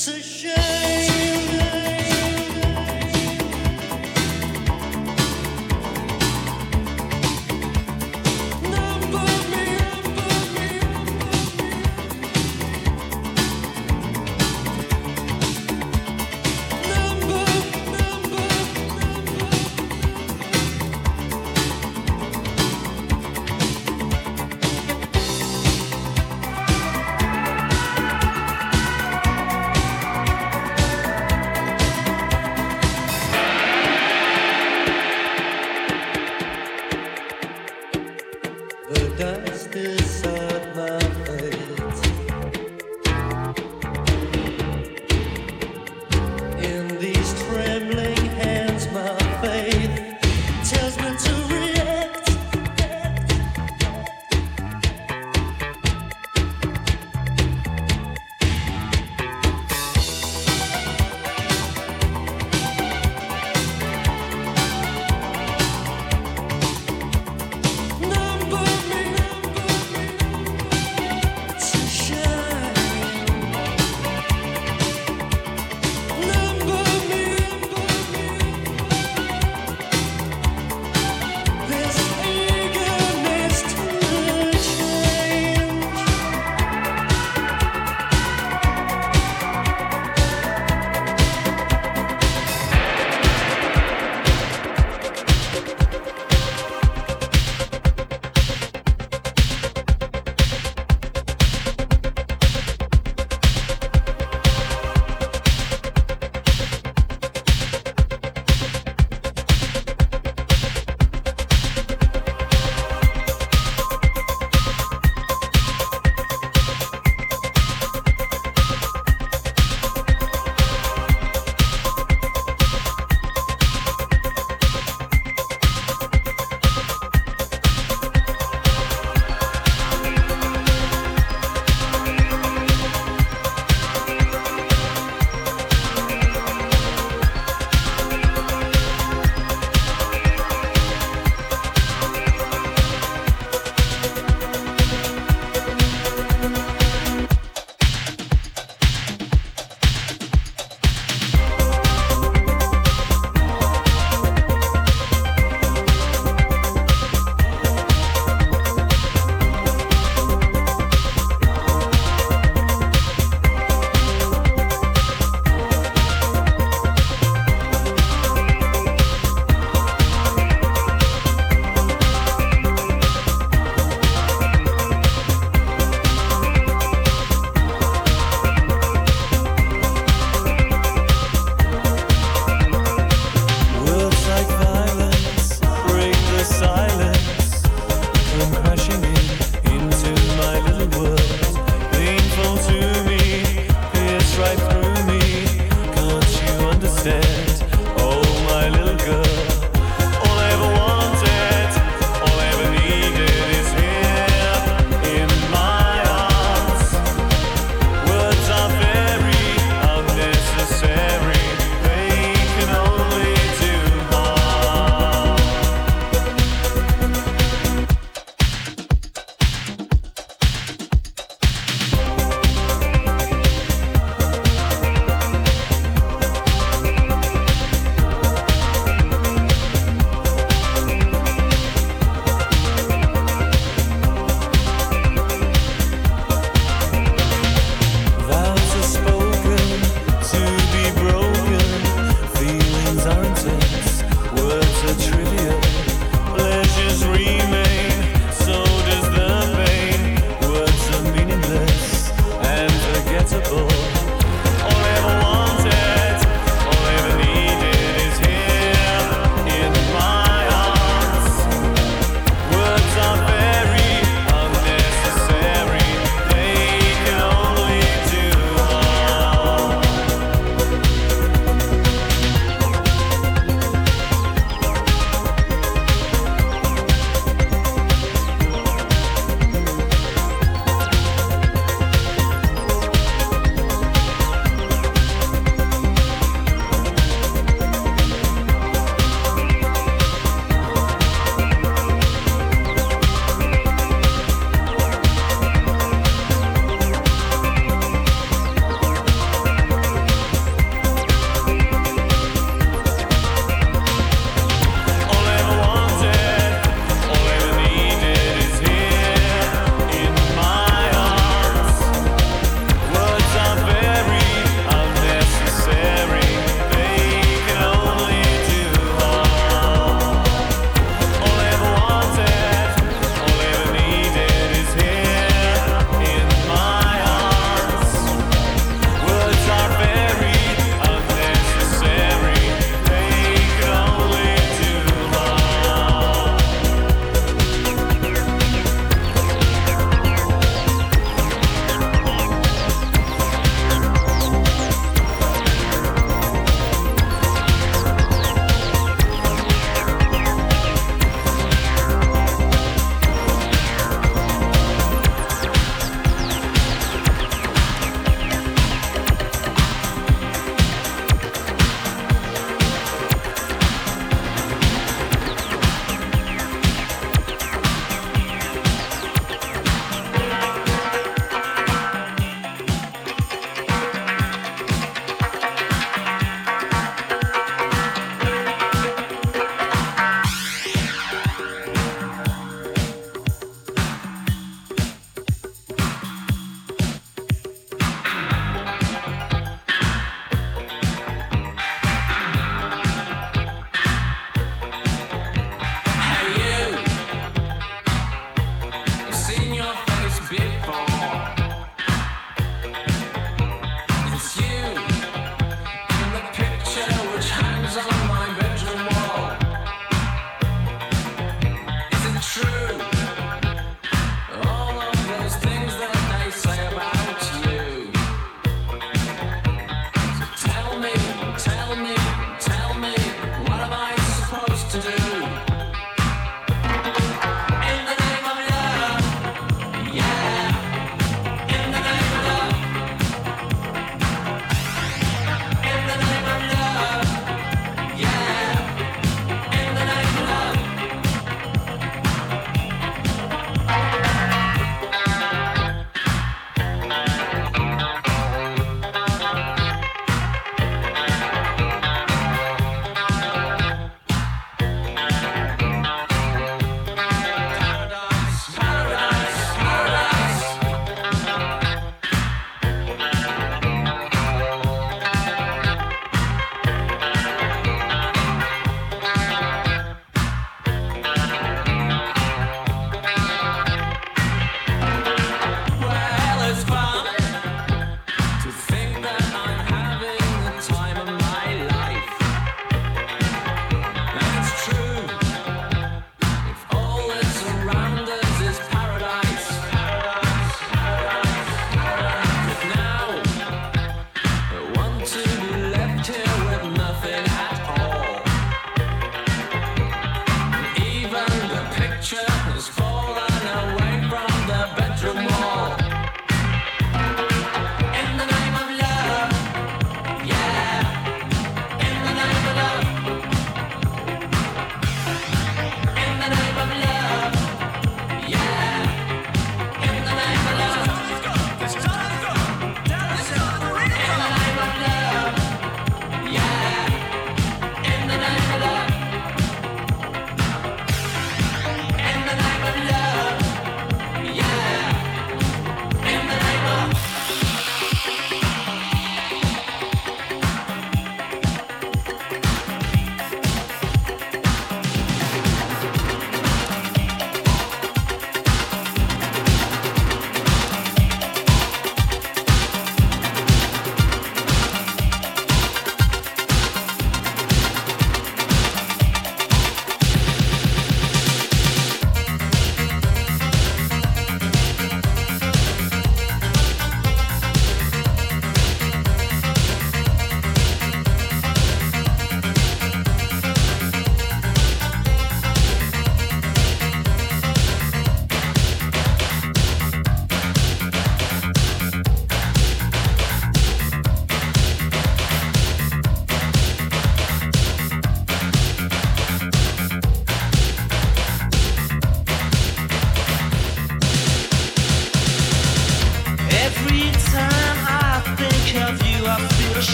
It's a shame.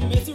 for missing.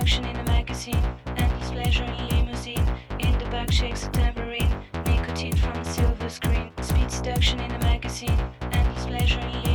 seduction in a magazine, endless pleasure in limousine. In the back shakes a tambourine, nicotine from a silver screen. Speed seduction in a magazine, endless pleasure in limousine.